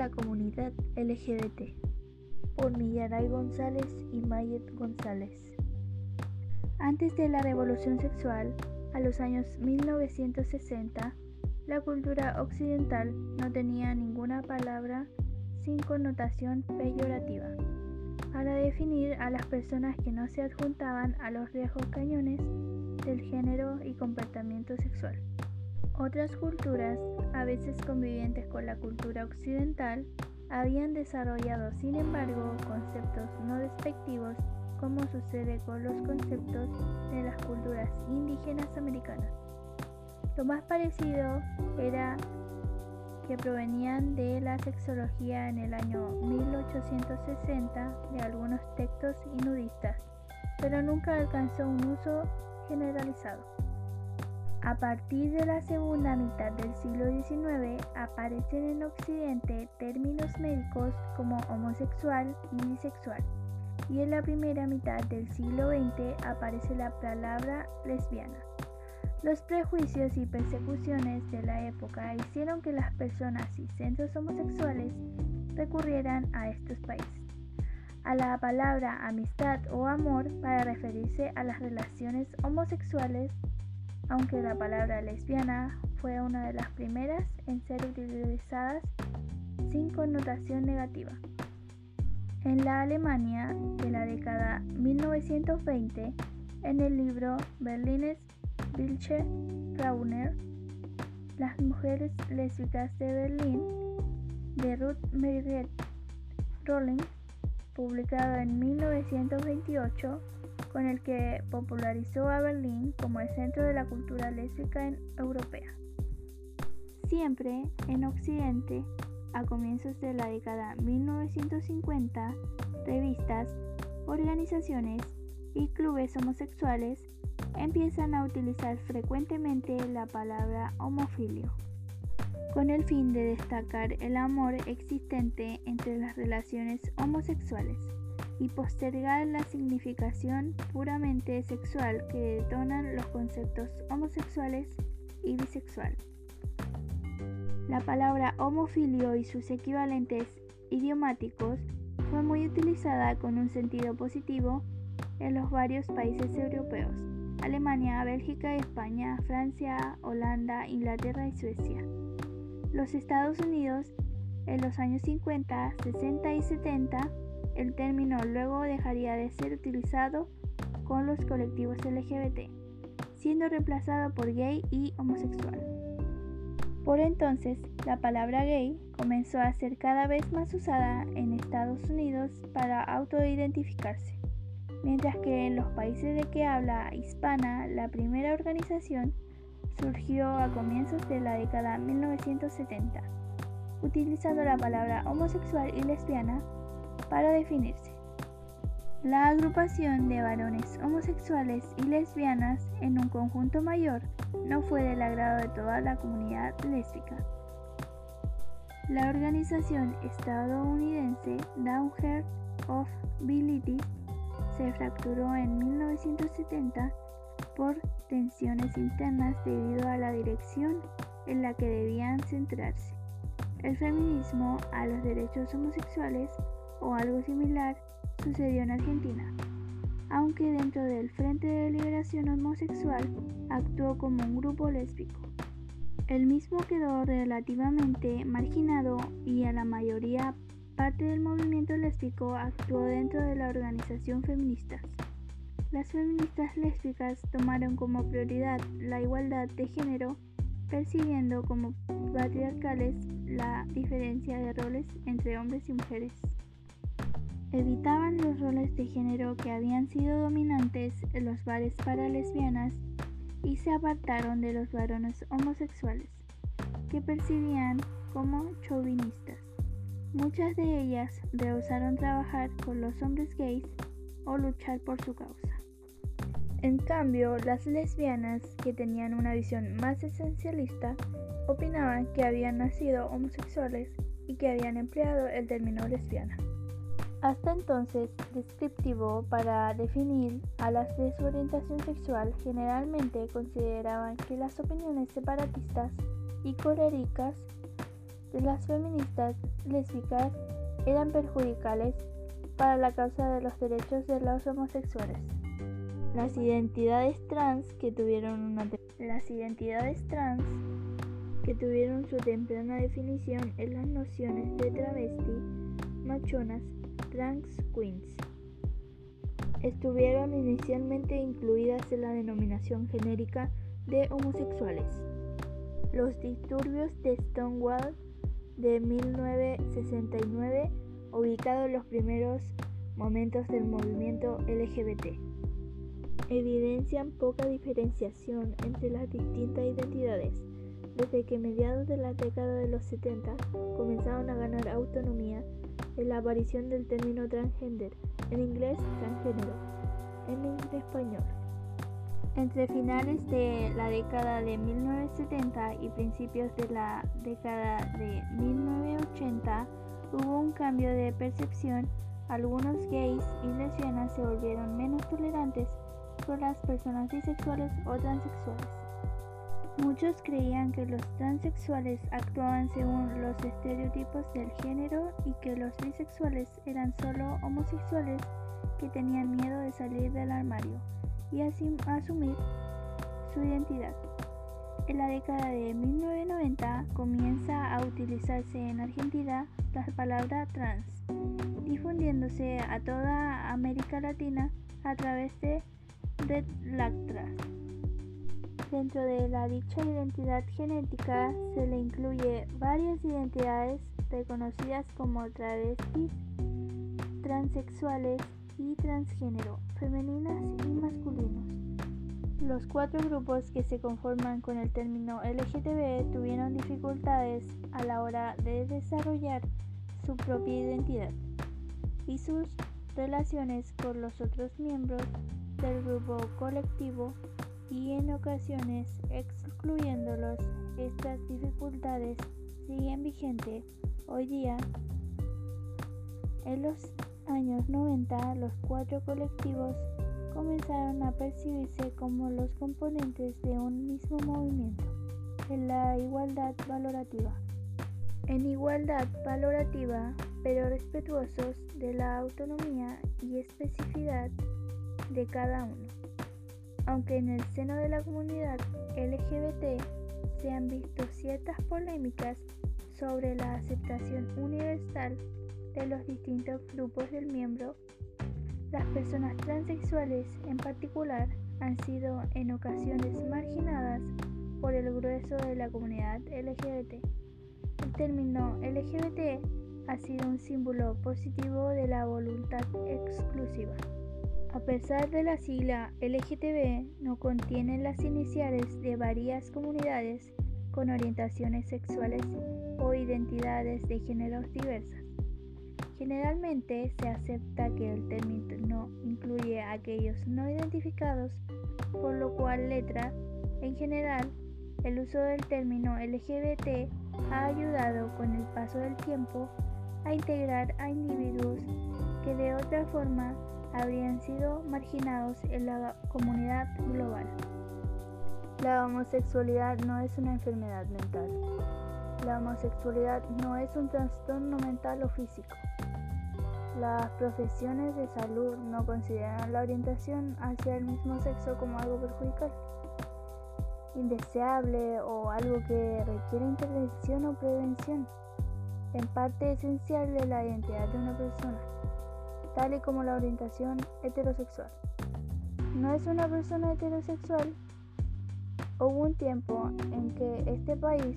la comunidad LGBT por Millaray González y Mayet González. Antes de la revolución sexual, a los años 1960, la cultura occidental no tenía ninguna palabra sin connotación peyorativa para definir a las personas que no se adjuntaban a los riesgos cañones del género y comportamiento sexual. Otras culturas, a veces convivientes con la cultura occidental, habían desarrollado, sin embargo, conceptos no despectivos como sucede con los conceptos de las culturas indígenas americanas. Lo más parecido era que provenían de la sexología en el año 1860 de algunos textos inudistas, pero nunca alcanzó un uso generalizado. A partir de la segunda mitad del siglo XIX aparecen en Occidente términos médicos como homosexual y bisexual, y en la primera mitad del siglo XX aparece la palabra lesbiana. Los prejuicios y persecuciones de la época hicieron que las personas y centros homosexuales recurrieran a estos países a la palabra amistad o amor para referirse a las relaciones homosexuales aunque la palabra lesbiana fue una de las primeras en ser utilizadas sin connotación negativa. En la Alemania de la década 1920, en el libro Berlines Bildche Rauner, Las mujeres lésbicas de Berlín, de Ruth Margaret Rolling, publicado en 1928, con el que popularizó a Berlín como el centro de la cultura lésbica europea. Siempre en Occidente, a comienzos de la década 1950, revistas, organizaciones y clubes homosexuales empiezan a utilizar frecuentemente la palabra homofilio, con el fin de destacar el amor existente entre las relaciones homosexuales y postergar la significación puramente sexual que detonan los conceptos homosexuales y bisexual. La palabra homofilio y sus equivalentes idiomáticos fue muy utilizada con un sentido positivo en los varios países europeos, Alemania, Bélgica, España, Francia, Holanda, Inglaterra y Suecia. Los Estados Unidos en los años 50, 60 y 70 el término luego dejaría de ser utilizado con los colectivos LGBT, siendo reemplazado por gay y homosexual. Por entonces, la palabra gay comenzó a ser cada vez más usada en Estados Unidos para autoidentificarse, mientras que en los países de que habla hispana la primera organización surgió a comienzos de la década 1970, utilizando la palabra homosexual y lesbiana para definirse. La agrupación de varones homosexuales y lesbianas en un conjunto mayor no fue del agrado de toda la comunidad lésbica. La organización estadounidense Downheart of Abilities se fracturó en 1970 por tensiones internas debido a la dirección en la que debían centrarse. El feminismo a los derechos homosexuales o algo similar sucedió en Argentina, aunque dentro del Frente de Liberación Homosexual actuó como un grupo lésbico. El mismo quedó relativamente marginado y a la mayoría parte del movimiento lésbico actuó dentro de la organización feministas. Las feministas lésbicas tomaron como prioridad la igualdad de género, percibiendo como patriarcales la diferencia de roles entre hombres y mujeres evitaban los roles de género que habían sido dominantes en los bares para lesbianas y se apartaron de los varones homosexuales, que percibían como chauvinistas. Muchas de ellas rehusaron trabajar con los hombres gays o luchar por su causa. En cambio, las lesbianas, que tenían una visión más esencialista, opinaban que habían nacido homosexuales y que habían empleado el término lesbiana hasta entonces descriptivo para definir a las de su orientación sexual, generalmente consideraban que las opiniones separatistas y coléricas de las feministas lésbicas eran perjudiciales para la causa de los derechos de los homosexuales. Las identidades trans que tuvieron una las identidades trans que tuvieron su temprana definición en las nociones de travesti, machonas, trans queens. Estuvieron inicialmente incluidas en la denominación genérica de homosexuales. Los disturbios de Stonewall de 1969, ubicados los primeros momentos del movimiento LGBT, evidencian poca diferenciación entre las distintas identidades. Desde que mediados de la década de los 70 comenzaron a ganar autonomía en la aparición del término transgender, en inglés transgénero, en español. Entre finales de la década de 1970 y principios de la década de 1980 hubo un cambio de percepción. Algunos gays y lesbianas se volvieron menos tolerantes con las personas bisexuales o transexuales. Muchos creían que los transexuales actuaban según los estereotipos del género y que los bisexuales eran solo homosexuales que tenían miedo de salir del armario y asumir su identidad. En la década de 1990 comienza a utilizarse en Argentina la palabra trans, difundiéndose a toda América Latina a través de Red Lactras. Dentro de la dicha identidad genética se le incluye varias identidades reconocidas como travestis, transexuales y transgénero, femeninas y masculinos. Los cuatro grupos que se conforman con el término LGTB tuvieron dificultades a la hora de desarrollar su propia identidad y sus relaciones con los otros miembros del grupo colectivo y en ocasiones excluyéndolos. Estas dificultades siguen vigentes hoy día. En los años 90 los cuatro colectivos comenzaron a percibirse como los componentes de un mismo movimiento, en la igualdad valorativa. En igualdad valorativa, pero respetuosos de la autonomía y especificidad de cada uno. Aunque en el seno de la comunidad LGBT se han visto ciertas polémicas sobre la aceptación universal de los distintos grupos del miembro, las personas transexuales en particular han sido en ocasiones marginadas por el grueso de la comunidad LGBT. El término LGBT ha sido un símbolo positivo de la voluntad exclusiva. A pesar de la sigla LGTB, no contiene las iniciales de varias comunidades con orientaciones sexuales o identidades de géneros diversas. Generalmente se acepta que el término incluye a aquellos no identificados, por lo cual letra, en general, el uso del término LGBT ha ayudado con el paso del tiempo a integrar a individuos que de otra forma habrían sido marginados en la comunidad global. La homosexualidad no es una enfermedad mental. La homosexualidad no es un trastorno mental o físico. Las profesiones de salud no consideran la orientación hacia el mismo sexo como algo perjudicial, indeseable o algo que requiere intervención o prevención, en parte esencial de la identidad de una persona tal y como la orientación heterosexual. No es una persona heterosexual. Hubo un tiempo en que este país,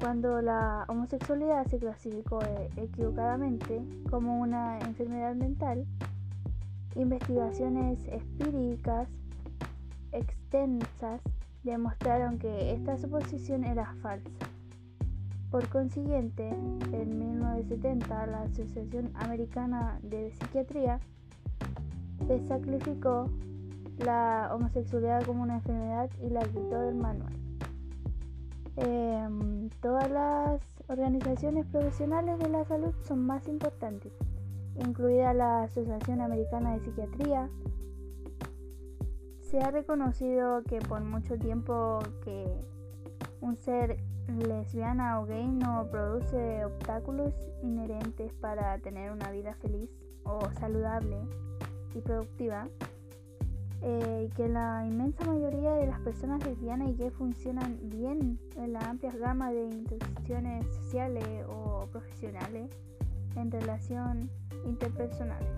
cuando la homosexualidad se clasificó equivocadamente como una enfermedad mental, investigaciones espíricas extensas demostraron que esta suposición era falsa. Por consiguiente, en 1970 la Asociación Americana de Psiquiatría desaclificó la homosexualidad como una enfermedad y la quitó del manual. Em, todas las organizaciones profesionales de la salud son más importantes, incluida la Asociación Americana de Psiquiatría. Se ha reconocido que por mucho tiempo que un ser lesbiana o gay no produce obstáculos inherentes para tener una vida feliz o saludable y productiva. Eh, y que la inmensa mayoría de las personas lesbianas y gay funcionan bien en la amplia gama de instituciones sociales o profesionales en relación interpersonales.